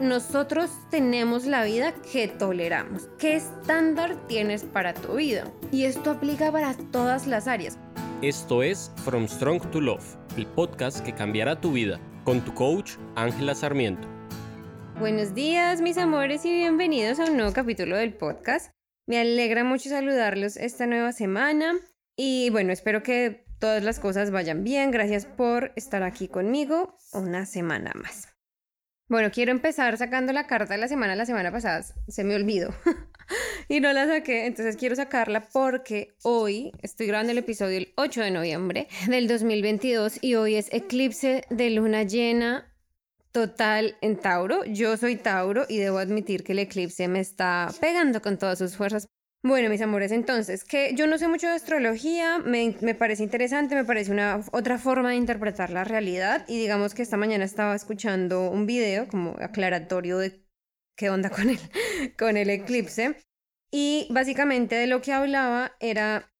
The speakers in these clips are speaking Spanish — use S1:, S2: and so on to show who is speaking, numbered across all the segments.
S1: nosotros tenemos la vida que toleramos. ¿Qué estándar tienes para tu vida? Y esto aplica para todas las áreas.
S2: Esto es From Strong to Love, el podcast que cambiará tu vida, con tu coach Ángela Sarmiento.
S1: Buenos días, mis amores, y bienvenidos a un nuevo capítulo del podcast. Me alegra mucho saludarlos esta nueva semana y bueno, espero que todas las cosas vayan bien. Gracias por estar aquí conmigo una semana más. Bueno, quiero empezar sacando la carta de la semana. La semana pasada se me olvidó y no la saqué, entonces quiero sacarla porque hoy estoy grabando el episodio el 8 de noviembre del 2022 y hoy es eclipse de luna llena total en Tauro. Yo soy Tauro y debo admitir que el eclipse me está pegando con todas sus fuerzas bueno, mis amores, entonces, que yo no sé mucho de astrología, me, parece interesante, me parece una otra forma de interpretar la realidad y digamos que esta mañana estaba escuchando un video como aclaratorio de qué onda con el, con el eclipse y básicamente de lo que hablaba era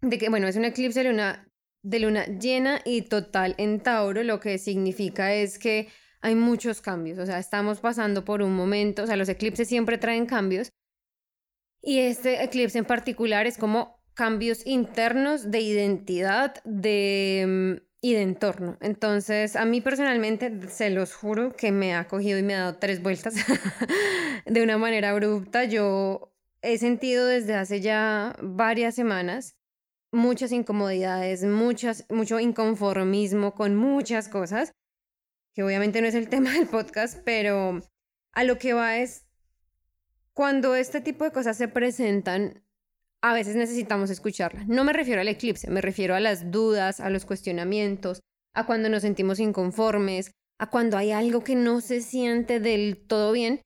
S1: de que, bueno, es un eclipse de luna, de luna llena y total en Tauro, lo que significa es que hay muchos cambios, o sea, estamos pasando por un momento, o sea, los eclipses siempre traen cambios y este eclipse en particular es como cambios internos de identidad de, mm, y de entorno. Entonces, a mí personalmente, se los juro que me ha cogido y me ha dado tres vueltas de una manera abrupta. Yo he sentido desde hace ya varias semanas muchas incomodidades, muchas, mucho inconformismo con muchas cosas, que obviamente no es el tema del podcast, pero a lo que va es cuando este tipo de cosas se presentan, a veces necesitamos escucharlas. No me refiero al eclipse, me refiero a las dudas, a los cuestionamientos, a cuando nos sentimos inconformes, a cuando hay algo que no se siente del todo bien.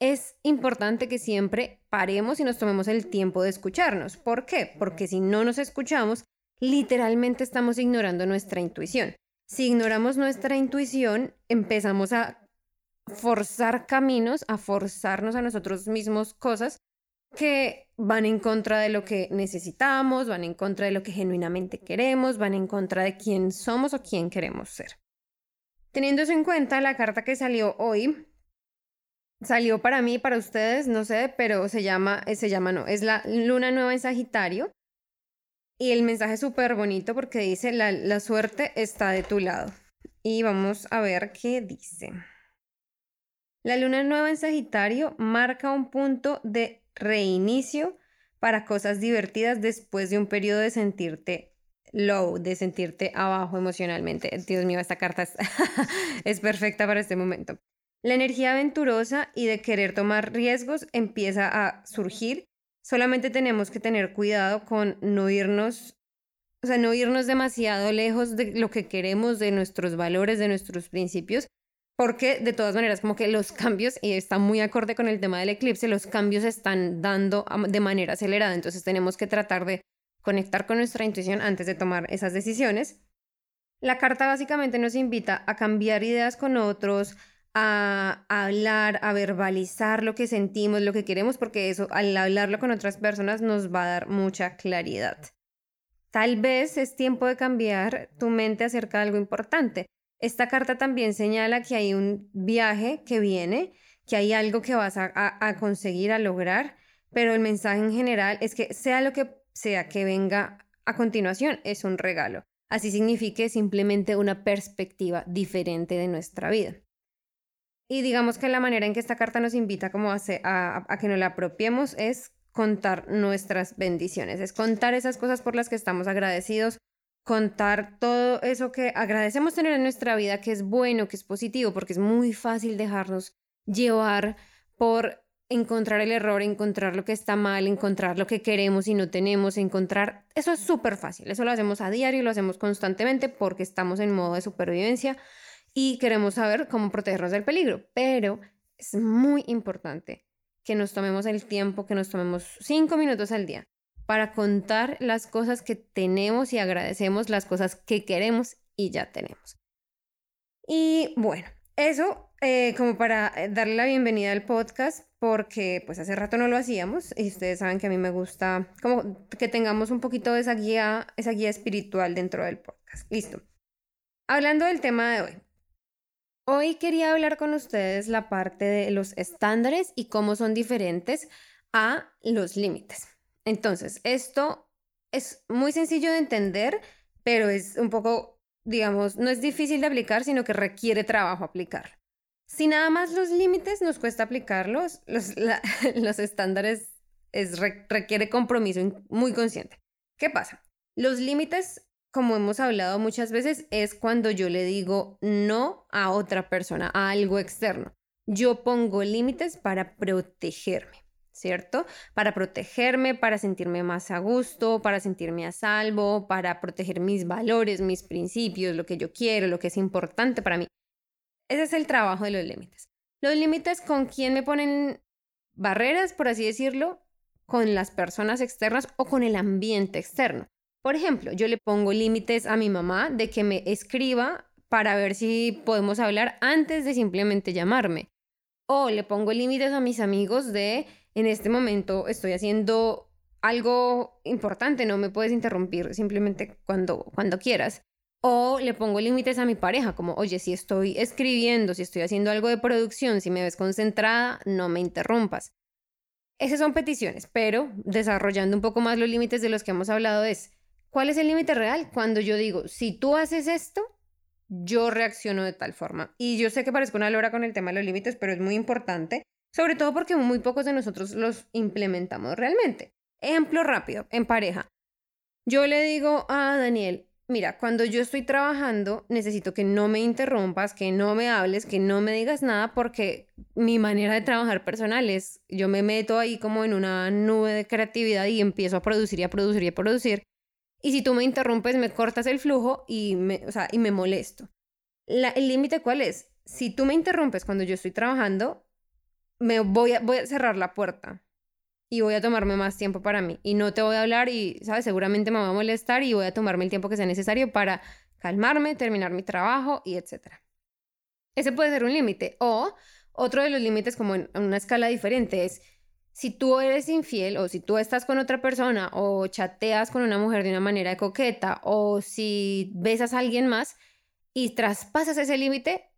S1: Es importante que siempre paremos y nos tomemos el tiempo de escucharnos. ¿Por qué? Porque si no nos escuchamos, literalmente estamos ignorando nuestra intuición. Si ignoramos nuestra intuición, empezamos a forzar caminos, a forzarnos a nosotros mismos cosas que van en contra de lo que necesitamos, van en contra de lo que genuinamente queremos, van en contra de quién somos o quién queremos ser. Teniendo eso en cuenta, la carta que salió hoy salió para mí, para ustedes, no sé, pero se llama, se llama no, es la luna nueva en Sagitario. Y el mensaje es súper bonito porque dice, la, la suerte está de tu lado. Y vamos a ver qué dice. La luna nueva en Sagitario marca un punto de reinicio para cosas divertidas después de un periodo de sentirte low, de sentirte abajo emocionalmente. Dios mío, esta carta es, perfecta para este momento. La energía aventurosa y de querer tomar riesgos empieza a surgir. Solamente tenemos que tener cuidado con no irnos, o sea, no irnos demasiado lejos de lo que queremos, de nuestros valores, de nuestros principios, porque de todas maneras como que los cambios, y está muy acorde con el tema del eclipse, los cambios están dando de manera acelerada, entonces tenemos que tratar de conectar con nuestra intuición antes de tomar esas decisiones. La carta básicamente nos invita a cambiar ideas con otros, a, hablar, a verbalizar lo que sentimos, lo que queremos, porque eso, al hablarlo con otras personas, nos va a dar mucha claridad. Tal vez es tiempo de cambiar tu mente acerca de algo importante. Esta carta también señala que hay un viaje que viene, que hay algo que vas a, conseguir, a lograr, pero el mensaje en general es que sea lo que sea que venga a continuación, es un regalo. Así signifique simplemente una perspectiva diferente de nuestra vida. Y digamos que la manera en que esta carta nos invita como a, a, que nos la apropiemos es contar nuestras bendiciones, es contar esas cosas por las que estamos agradecidos, contar todo eso que agradecemos tener en nuestra vida, que es bueno, que es positivo, porque es muy fácil dejarnos llevar por encontrar el error, encontrar lo que está mal, encontrar lo que queremos y no tenemos, encontrar... Eso es súper fácil, eso lo hacemos a diario, lo hacemos constantemente porque estamos en modo de supervivencia y queremos saber cómo protegernos del peligro, pero es muy importante que nos tomemos el tiempo, que nos tomemos cinco minutos al día para contar las cosas que tenemos y agradecemos las cosas que queremos y ya tenemos. Y bueno, eso eh, como para eh, darle la bienvenida al podcast, porque pues hace rato no lo hacíamos y ustedes saben que a mí me gusta como que tengamos un poquito de esa guía, esa guía espiritual dentro del podcast. Listo. Hablando del tema de hoy. Hoy quería hablar con ustedes la parte de los estándares y cómo son diferentes a los límites. Entonces, esto es muy sencillo de entender, pero es un poco, digamos, no es difícil de aplicar, sino que requiere trabajo aplicar. Si nada más los límites nos cuesta aplicarlos, los, los estándares es, requiere compromiso muy consciente. ¿Qué pasa? Los límites como hemos hablado muchas veces, es cuando yo le digo no a otra persona, a algo externo. Yo pongo límites para protegerme, ¿cierto? Para protegerme, para sentirme más a gusto, para sentirme a salvo, para proteger mis valores, mis principios, lo que yo quiero, lo que es importante para mí. Ese es el trabajo de los límites. Los límites con quién me ponen barreras, por así decirlo, con las personas externas o con el ambiente externo. Por ejemplo, yo le pongo límites a mi mamá de que me escriba para ver si podemos hablar antes de simplemente llamarme. O le pongo límites a mis amigos de, en este momento estoy haciendo algo importante, no me puedes interrumpir simplemente cuando, cuando quieras. O le pongo límites a mi pareja, como, oye, si estoy escribiendo, si estoy haciendo algo de producción, si me ves concentrada, no me interrumpas. Esas son peticiones, pero desarrollando un poco más los límites de los que hemos hablado es, ¿Cuál es el límite real? Cuando yo digo, si tú haces esto, yo reacciono de tal forma. Y yo sé que parezco una lora con el tema de los límites, pero es muy importante, sobre todo porque muy pocos de nosotros los implementamos realmente. Ejemplo rápido, en pareja. Yo le digo a Daniel, mira, cuando yo estoy trabajando, necesito que no me interrumpas, que no me hables, que no me digas nada, porque mi manera de trabajar personal es, yo me meto ahí como en una nube de creatividad y empiezo a producir y a producir y a producir. Y si tú me interrumpes, me cortas el flujo y me, y me molesto. ¿El límite cuál es? Si tú me interrumpes cuando yo estoy trabajando, me voy a, voy a cerrar la puerta y voy a tomarme más tiempo para mí. Y no te voy a hablar y, ¿sabes? Seguramente me va a molestar y voy a tomarme el tiempo que sea necesario para calmarme, terminar mi trabajo y etcétera. Ese puede ser un límite. O otro de los límites como en una escala diferente es si tú eres infiel o si tú estás con otra persona o chateas con una mujer de una manera coqueta o si besas a alguien más y traspasas ese límite,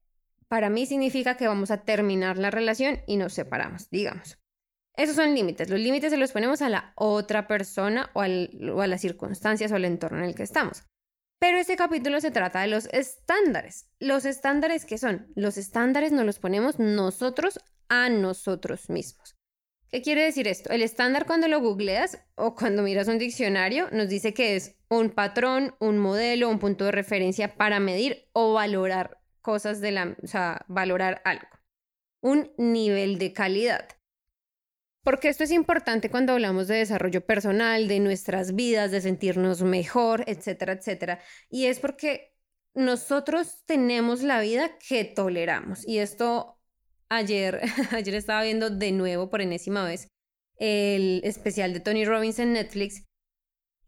S1: para mí significa que vamos a terminar la relación y nos separamos, digamos. Esos son límites. Los límites se los ponemos a la otra persona o, a las circunstancias o al entorno en el que estamos. Pero este capítulo se trata de los estándares. ¿Los estándares qué son? Los estándares nos los ponemos nosotros a nosotros mismos. ¿Qué quiere decir esto? El estándar cuando lo googleas o cuando miras un diccionario nos dice que es un patrón, un modelo, un punto de referencia para medir o valorar cosas de la, o sea, valorar algo. Un nivel de calidad. Porque esto es importante cuando hablamos de desarrollo personal, de nuestras vidas, de sentirnos mejor, etcétera, etcétera. Y es porque nosotros tenemos la vida que toleramos. Y esto ayer, ayer estaba viendo de nuevo por enésima vez el especial de Tony Robbins en Netflix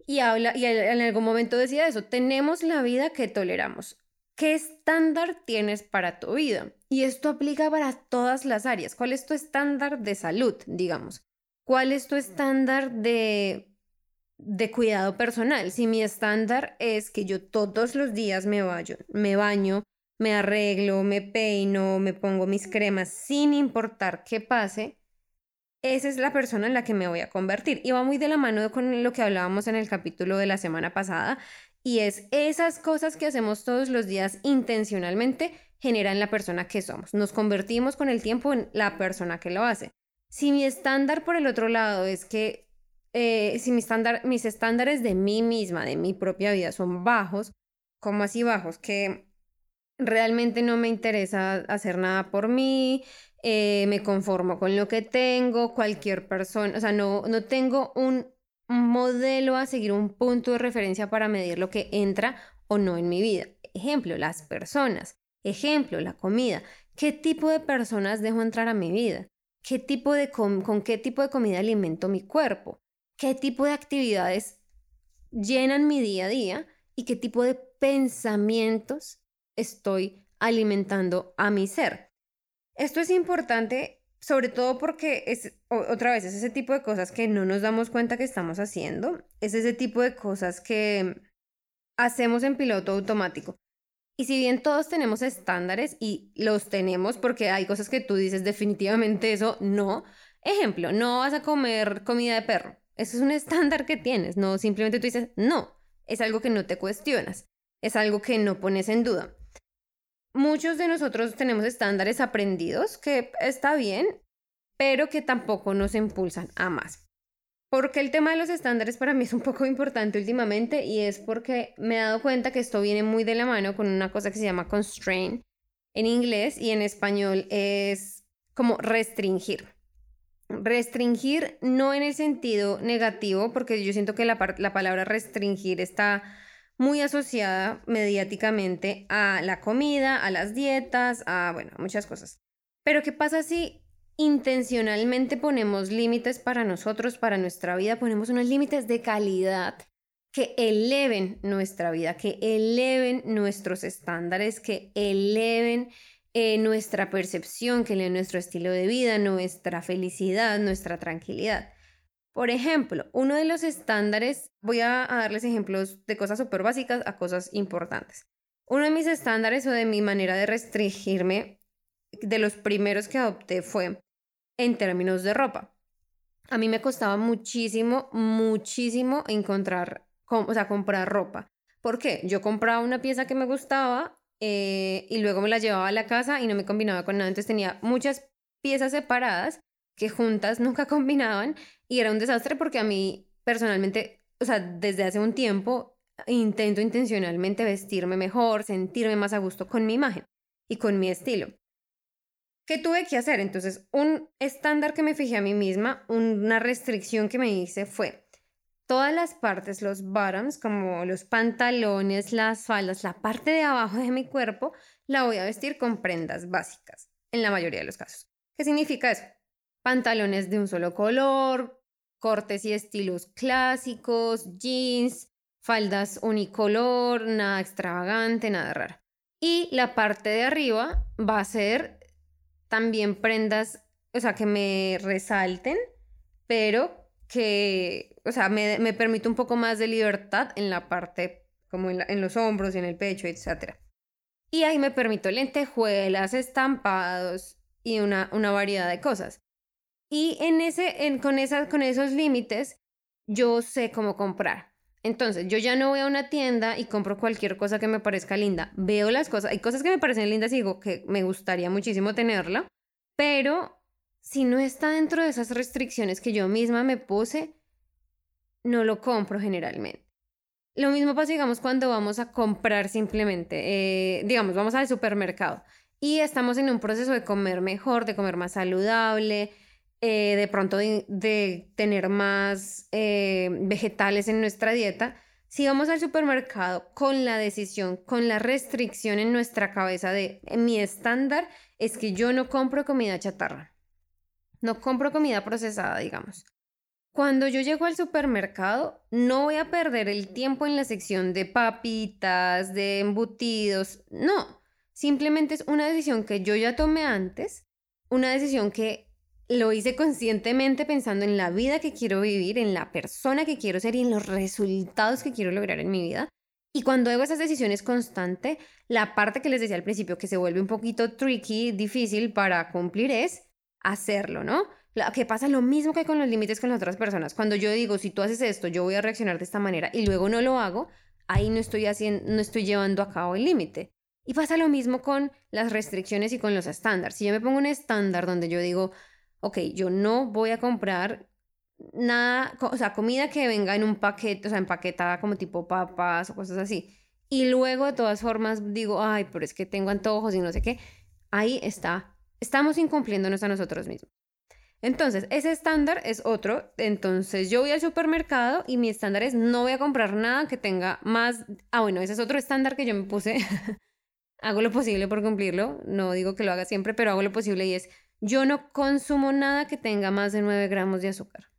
S1: y habla y en algún momento decía eso, tenemos la vida que toleramos. ¿Qué estándar tienes para tu vida? Y esto aplica para todas las áreas. ¿Cuál es tu estándar de salud, digamos? ¿Cuál es tu estándar de de cuidado personal? Si mi estándar es que yo todos los días me, baño, me baño me arreglo, me peino, me pongo mis cremas sin importar qué pase, esa es la persona en la que me voy a convertir. Y va muy de la mano con lo que hablábamos en el capítulo de la semana pasada, y es esas cosas que hacemos todos los días intencionalmente generan la persona que somos. Nos convertimos con el tiempo en la persona que lo hace. Si mi estándar por el otro lado es que, eh, si mi estándar, mis estándares de mí misma, de mi propia vida son bajos, como así bajos? Que realmente no me interesa hacer nada por mí, eh, me conformo con lo que tengo, cualquier persona, o sea, no, no tengo un modelo a seguir, un punto de referencia para medir lo que entra o no en mi vida. Ejemplo, las personas. Ejemplo, la comida. ¿Qué tipo de personas dejo entrar a mi vida? ¿Qué tipo de ¿Con qué tipo de comida alimento mi cuerpo? ¿Qué tipo de actividades llenan mi día a día? ¿Y qué tipo de pensamientos estoy alimentando a mi ser. Esto es importante sobre todo porque es, otra vez, es ese tipo de cosas que no nos damos cuenta que estamos haciendo, es ese tipo de cosas que hacemos en piloto automático. Y si bien todos tenemos estándares y los tenemos porque hay cosas que tú dices definitivamente eso no. Ejemplo, no vas a comer comida de perro. Eso es un estándar que tienes, no simplemente tú dices no. Es algo que no te cuestionas, es algo que no pones en duda. Muchos de nosotros tenemos estándares aprendidos, que está bien, pero que tampoco nos impulsan a más. Porque el tema de los estándares para mí es un poco importante últimamente y es porque me he dado cuenta que esto viene muy de la mano con una cosa que se llama constraint en inglés y en español es como restringir. Restringir no en el sentido negativo, porque yo siento que la, la palabra restringir está muy asociada mediáticamente a la comida, a las dietas, a, bueno, muchas cosas. Pero ¿qué pasa si intencionalmente ponemos límites para nosotros, para nuestra vida, ponemos unos límites de calidad que eleven nuestra vida, que eleven nuestros estándares, que eleven eh, nuestra percepción, que eleven nuestro estilo de vida, nuestra felicidad, nuestra tranquilidad. Por ejemplo, uno de los estándares, voy a, darles ejemplos de cosas súper básicas a cosas importantes. Uno de mis estándares o de mi manera de restringirme, de los primeros que adopté fue en términos de ropa. A mí me costaba muchísimo, muchísimo encontrar, o sea, comprar ropa. ¿Por qué? Yo compraba una pieza que me gustaba eh, y luego me la llevaba a la casa y no me combinaba con nada. Entonces tenía muchas piezas separadas que juntas nunca combinaban y era un desastre porque a mí personalmente, o sea, desde hace un tiempo intento intencionalmente vestirme mejor, sentirme más a gusto con mi imagen y con mi estilo. ¿Qué tuve que hacer? Entonces, un estándar que me fijé a mí misma, una restricción que me hice fue todas las partes, los bottoms, como los pantalones, las faldas, la parte de abajo de mi cuerpo, la voy a vestir con prendas básicas, en la mayoría de los casos. ¿Qué significa eso? Pantalones de un solo color, cortes y estilos clásicos, jeans, faldas unicolor, nada extravagante, nada raro. Y la parte de arriba va a ser también prendas, o sea, que me resalten, pero que, o sea, me, me permite un poco más de libertad en la parte, como en, los hombros y en el pecho, etc. Y ahí me permito lentejuelas, estampados y una, una variedad de cosas. Y en ese, con, esas, con esos límites, yo sé cómo comprar. Entonces, yo ya no voy a una tienda y compro cualquier cosa que me parezca linda. Veo las cosas, hay cosas que me parecen lindas y digo que me gustaría muchísimo tenerla, pero si no está dentro de esas restricciones que yo misma me puse, no lo compro generalmente. Lo mismo pasa, digamos, cuando vamos a comprar simplemente, eh, digamos, vamos al supermercado y estamos en un proceso de comer mejor, de comer más saludable, eh, de pronto de, tener más eh, vegetales en nuestra dieta, si vamos al supermercado con la decisión, con la restricción en nuestra cabeza de mi estándar es que yo no compro comida chatarra, no compro comida procesada, digamos. Cuando yo llego al supermercado, no voy a perder el tiempo en la sección de papitas, de embutidos, no. Simplemente es una decisión que yo ya tomé antes, una decisión que lo hice conscientemente pensando en la vida que quiero vivir, en la persona que quiero ser y en los resultados que quiero lograr en mi vida. Y cuando hago esas decisiones constante, la parte que les decía al principio que se vuelve un poquito tricky, difícil para cumplir es hacerlo, ¿no? Que pasa lo mismo que con los límites con las otras personas. Cuando yo digo, si tú haces esto, yo voy a reaccionar de esta manera y luego no lo hago, ahí no estoy haciendo, no estoy llevando a cabo el límite. Y pasa lo mismo con las restricciones y con los estándares. Si yo me pongo un estándar donde yo digo, ok, yo no voy a comprar nada, o sea, comida que venga en un paquete, o sea, empaquetada como tipo papas o cosas así. Y luego de todas formas digo, ay, pero es que tengo antojos y no sé qué. Ahí está. Estamos incumpliéndonos a nosotros mismos. Entonces, ese estándar es otro. Entonces, yo voy al supermercado y mi estándar es no voy a comprar nada que tenga más... Ah, bueno, ese es otro estándar que yo me puse. hago lo posible por cumplirlo. No digo que lo haga siempre, pero hago lo posible y es yo no consumo nada que tenga más de 9 gramos de azúcar.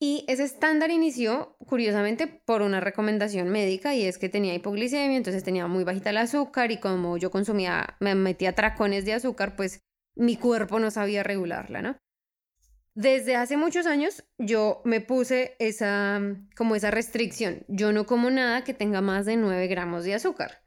S1: Y ese estándar inició, curiosamente, por una recomendación médica y es que tenía hipoglicemia, entonces tenía muy bajita el azúcar y como yo consumía, me metía tracones de azúcar, pues mi cuerpo no sabía regularla, ¿no? Desde hace muchos años yo me puse esa, como esa restricción. Yo no como nada que tenga más de 9 gramos de azúcar.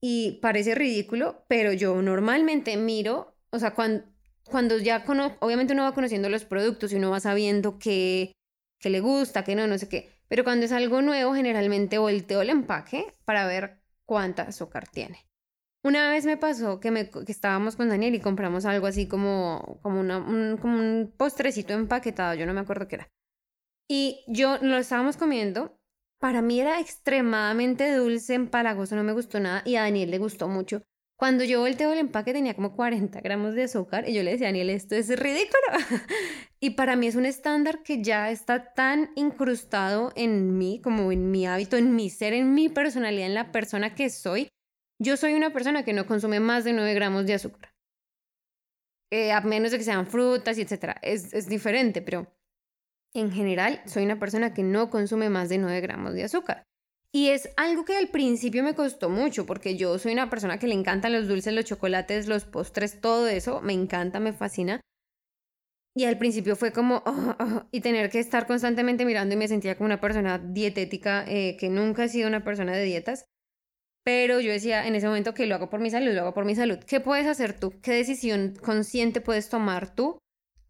S1: y parece ridículo, pero yo normalmente miro, o sea, cuando, cuando ya conozco, obviamente uno va conociendo los productos y uno va sabiendo qué, qué le gusta, qué no, no sé qué, pero cuando es algo nuevo, generalmente volteo el empaque para ver cuánta azúcar tiene. Una vez me pasó que, me, que estábamos con Daniel y compramos algo así como, como, un, como un postrecito empaquetado, yo no me acuerdo qué era. Y yo lo estábamos comiendo. Para mí era extremadamente dulce, empalagoso, no me gustó nada y a Daniel le gustó mucho. Cuando yo volteo el empaque tenía como 40 gramos de azúcar y yo le decía Daniel, esto es ridículo. y para mí es un estándar que ya está tan incrustado en mí, como en mi hábito, en mi ser, en mi personalidad, en la persona que soy, yo soy una persona que no consume más de 9 gramos de azúcar. Eh, a menos de que sean frutas y etcétera. Es, es diferente, pero en general soy una persona que no consume más de 9 gramos de azúcar. Y es algo que al principio me costó mucho, porque yo soy una persona que le encantan los dulces, los chocolates, los postres, todo eso, me encanta, me fascina. Y al principio fue como, oh, oh", y tener que estar constantemente mirando y me sentía como una persona dietética, eh, que nunca he sido una persona de dietas. Pero yo decía en ese momento que lo hago por mi salud, lo hago por mi salud. ¿Qué puedes hacer tú? ¿Qué decisión consciente puedes tomar tú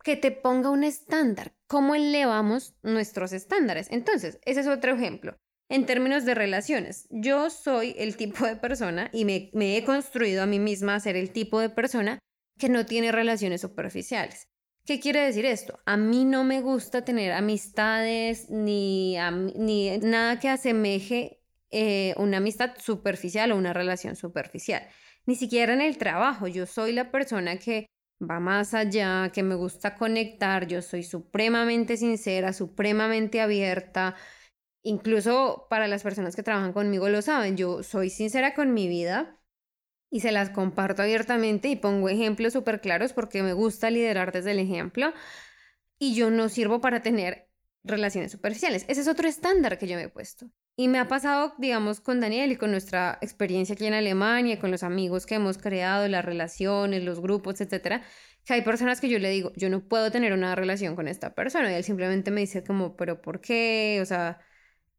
S1: que te ponga un estándar? ¿Cómo elevamos nuestros estándares? Entonces, ese es otro ejemplo. En términos de relaciones, yo soy el tipo de persona y me, he construido a mí misma a ser el tipo de persona que no tiene relaciones superficiales. ¿Qué quiere decir esto? A mí no me gusta tener amistades ni, ni nada que asemeje eh, una amistad superficial o una relación superficial. Ni siquiera en el trabajo. Yo soy la persona que va más allá, que me gusta conectar. Yo soy supremamente sincera, supremamente abierta. Incluso para las personas que trabajan conmigo lo saben. Yo soy sincera con mi vida y se las comparto abiertamente y pongo ejemplos súper claros porque me gusta liderar desde el ejemplo. Y yo no sirvo para tener relaciones superficiales. Ese es otro estándar que yo me he puesto. Y me ha pasado, digamos, con Daniel y con nuestra experiencia aquí en Alemania, con los amigos que hemos creado, las relaciones, los grupos, etcétera, que hay personas que yo le digo, yo no puedo tener una relación con esta persona. Y él simplemente me dice como, pero ¿por qué? O sea,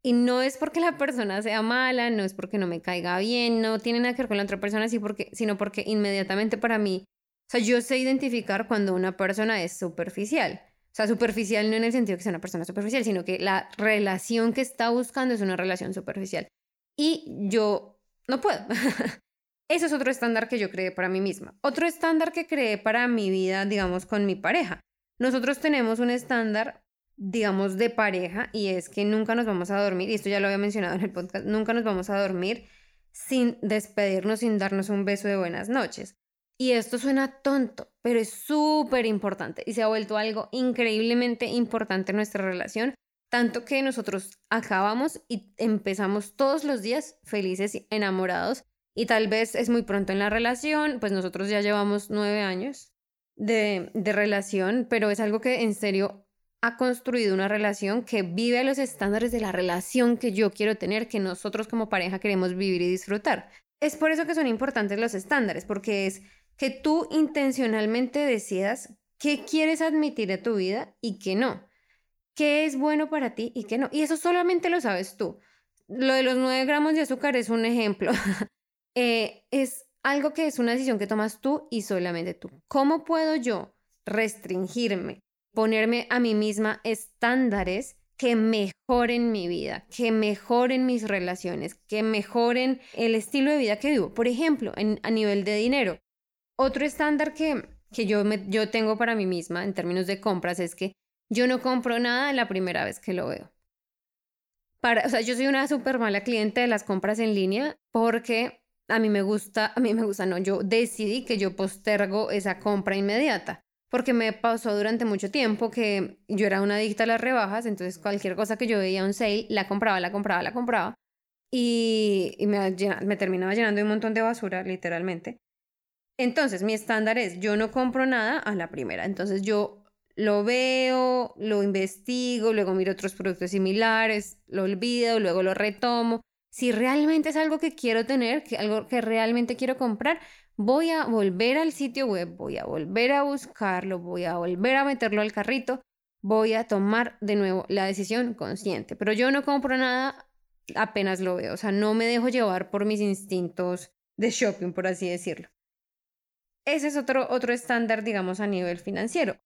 S1: y no es porque la persona sea mala, no es porque no me caiga bien, no tiene nada que ver con la otra persona, porque, sino porque inmediatamente para mí, o sea, yo sé identificar cuando una persona es superficial. O sea, superficial no en el sentido que sea una persona superficial, sino que la relación que está buscando es una relación superficial. Y yo no puedo. Eso es otro estándar que yo creé para mí misma. Otro estándar que creé para mi vida, digamos, con mi pareja. Nosotros tenemos un estándar, digamos, de pareja y es que nunca nos vamos a dormir, y esto ya lo había mencionado en el podcast, nunca nos vamos a dormir sin despedirnos, sin darnos un beso de buenas noches. Y esto suena tonto, pero es súper importante y se ha vuelto algo increíblemente importante en nuestra relación, tanto que nosotros acabamos y empezamos todos los días felices y enamorados y tal vez es muy pronto en la relación, pues nosotros ya llevamos nueve años de, de relación, pero es algo que en serio ha construido una relación que vive a los estándares de la relación que yo quiero tener, que nosotros como pareja queremos vivir y disfrutar. Es por eso que son importantes los estándares, porque es que tú intencionalmente decidas qué quieres admitir a tu vida y qué no. ¿Qué es bueno para ti y qué no? Y eso solamente lo sabes tú. Lo de los 9 gramos de azúcar es un ejemplo. Eh, es algo que es una decisión que tomas tú y solamente tú. ¿Cómo puedo yo restringirme, ponerme a mí misma estándares que mejoren mi vida, que mejoren mis relaciones, que mejoren el estilo de vida que vivo? Por ejemplo, a nivel de dinero. Otro estándar que, que yo, yo tengo para mí misma en términos de compras es que yo no compro nada la primera vez que lo veo. Para, o sea, yo soy una súper mala cliente de las compras en línea porque a mí me gusta, a mí me gusta, no, yo decidí que yo postergo esa compra inmediata porque me pasó durante mucho tiempo que yo era una adicta a las rebajas, entonces cualquier cosa que yo veía un sale, la compraba, la compraba, la compraba y, y me, terminaba llenando un montón de basura, literalmente. Entonces, mi estándar es, yo no compro nada a la primera. Entonces, yo lo veo, lo investigo, luego miro otros productos similares, lo olvido, luego lo retomo. Si realmente es algo que quiero tener, algo que realmente quiero comprar, voy a volver al sitio web, voy a volver a buscarlo, voy a volver a meterlo al carrito, voy a tomar de nuevo la decisión consciente. Pero yo no compro nada apenas lo veo, o sea, no me dejo llevar por mis instintos de shopping, por así decirlo. Ese es otro, otro estándar, digamos, a nivel financiero.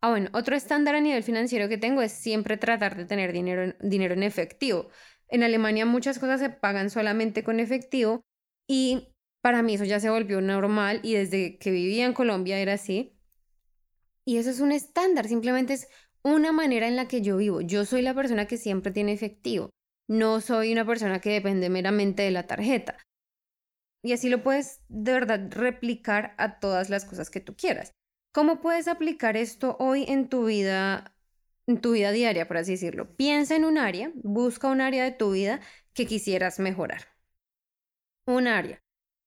S1: Ah, bueno, otro estándar a nivel financiero que tengo es siempre tratar de tener dinero, dinero en efectivo. En Alemania muchas cosas se pagan solamente con efectivo y para mí eso ya se volvió normal y desde que vivía en Colombia era así. Y eso es un estándar, simplemente es una manera en la que yo vivo. Yo soy la persona que siempre tiene efectivo. No soy una persona que depende meramente de la tarjeta. Y así lo puedes de verdad replicar a todas las cosas que tú quieras. ¿Cómo puedes aplicar esto hoy en tu vida, tu vida diaria, por así decirlo? Piensa en un área, busca un área de tu vida que quisieras mejorar. Un área.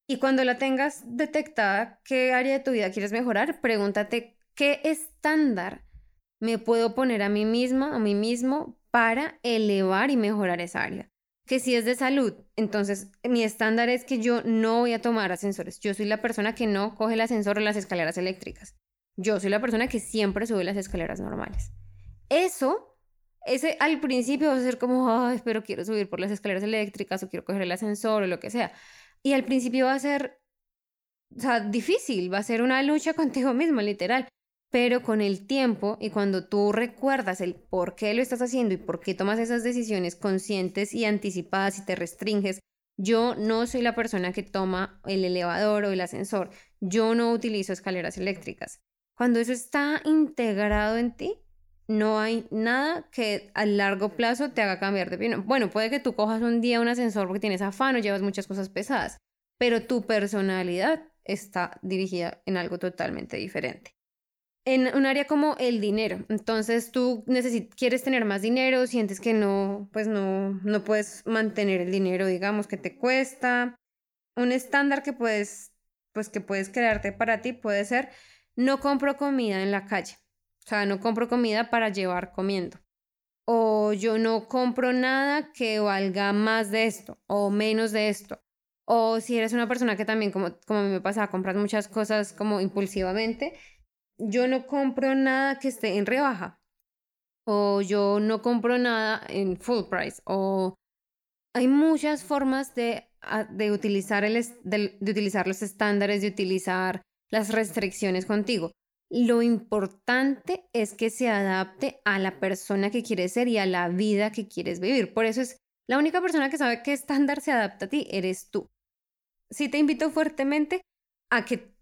S1: Y cuando la tengas detectada, qué área de tu vida quieres mejorar, pregúntate qué estándar me puedo poner a mí misma, a mí mismo, para elevar y mejorar esa área. Que si es de salud, entonces mi estándar es que yo no voy a tomar ascensores. Yo soy la persona que no coge el ascensor o las escaleras eléctricas. Yo soy la persona que siempre sube las escaleras normales. Eso, ese al principio va a ser como, ay, pero quiero subir por las escaleras eléctricas o quiero coger el ascensor o lo que sea. Y al principio va a ser, difícil, va a ser una lucha contigo mismo, literal. Pero con el tiempo y cuando tú recuerdas el por qué lo estás haciendo y por qué tomas esas decisiones conscientes y anticipadas y te restringes, yo no soy la persona que toma el elevador o el ascensor. Yo no utilizo escaleras eléctricas. Cuando eso está integrado en ti, no hay nada que a largo plazo te haga cambiar de opinión. Bueno, puede que tú cojas un día un ascensor porque tienes afán o llevas muchas cosas pesadas, pero tu personalidad está dirigida en algo totalmente diferente. En un área como el dinero, entonces tú quieres tener más dinero, sientes que no, pues no, no puedes mantener el dinero, digamos, que te cuesta. Un estándar que puedes, pues que puedes crearte para ti puede ser no compro comida en la calle. O sea, no compro comida para llevar comiendo. O yo no compro nada que valga más de esto o menos de esto. O si eres una persona que también, como, como me pasa, compras muchas cosas como impulsivamente, yo no compro nada que esté en rebaja. O yo no compro nada en full price. O hay muchas formas de, ah, de utilizar, el, de utilizar los estándares, de utilizar las restricciones contigo. Lo importante es que se adapte a la persona que quieres ser y a la vida que quieres vivir. Por eso es la única persona que sabe qué estándar se adapta a ti, eres tú. Sí te invito fuertemente a que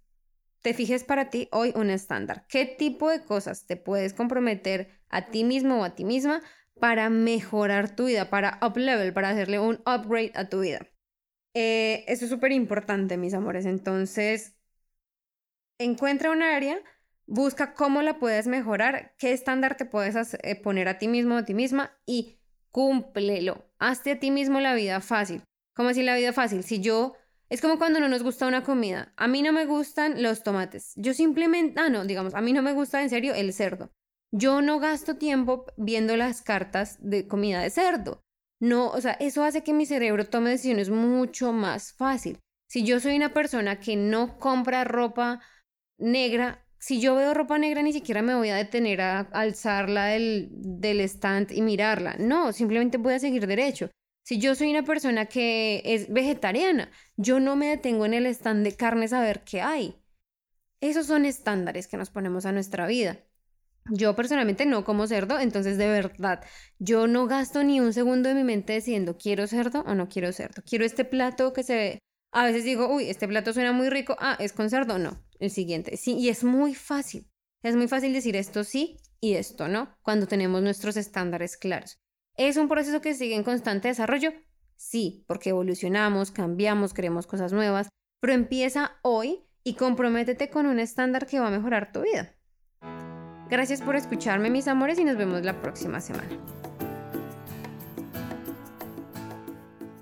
S1: te fijes para ti hoy un estándar. ¿Qué tipo de cosas te puedes comprometer a ti mismo o a ti misma para mejorar tu vida, para up level, para hacerle un upgrade a tu vida? Eh, eso es súper importante, mis amores. Entonces, encuentra un área, busca cómo la puedes mejorar, qué estándar te puedes eh, poner a ti mismo o a ti misma y cúmplelo. Hazte a ti mismo la vida fácil. ¿Cómo así la vida fácil? Si yo es como cuando no nos gusta una comida. A mí no me gustan los tomates. Yo simplemente, ah, no, digamos, a mí no me gusta en serio el cerdo. Yo no gasto tiempo viendo las cartas de comida de cerdo. No, o sea, eso hace que mi cerebro tome decisiones mucho más fácil. Si yo soy una persona que no compra ropa negra, si yo veo ropa negra ni siquiera me voy a detener a alzarla del, del stand y mirarla. No, simplemente voy a seguir derecho. Si yo soy una persona que es vegetariana, yo no me detengo en el stand de carnes a ver qué hay. Esos son estándares que nos ponemos a nuestra vida. Yo personalmente no como cerdo, entonces de verdad, yo no gasto ni un segundo de mi mente diciendo quiero cerdo o no quiero cerdo. Quiero este plato que se. A veces digo, uy, este plato suena muy rico. Ah, ¿es con cerdo? No el siguiente. Sí, y es muy fácil. Es muy fácil decir esto sí y esto no cuando tenemos nuestros estándares claros. ¿Es un proceso que sigue en constante desarrollo? Sí, porque evolucionamos, cambiamos, creemos cosas nuevas, pero empieza hoy y comprométete con un estándar que va a mejorar tu vida. Gracias por escucharme, mis amores, y nos vemos la próxima semana.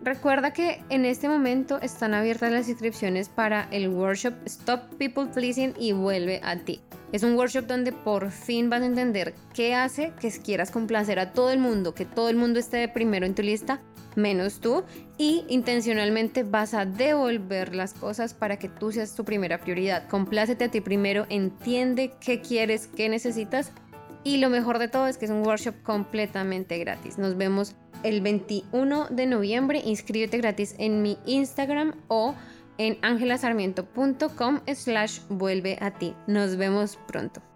S1: Recuerda que en este momento están abiertas las inscripciones para el workshop Stop People Pleasing y vuelve a ti. Es un workshop donde por fin vas a entender qué hace que quieras complacer a todo el mundo, que todo el mundo esté de primero en tu lista, menos tú, y intencionalmente vas a devolver las cosas para que tú seas tu primera prioridad. Complácete a ti primero, entiende qué quieres, qué necesitas, y lo mejor de todo es que es un workshop completamente gratis. Nos vemos el 21 de noviembre. Inscríbete gratis en mi Instagram o en angelasarmiento.com slash vuelve a ti. Nos vemos pronto.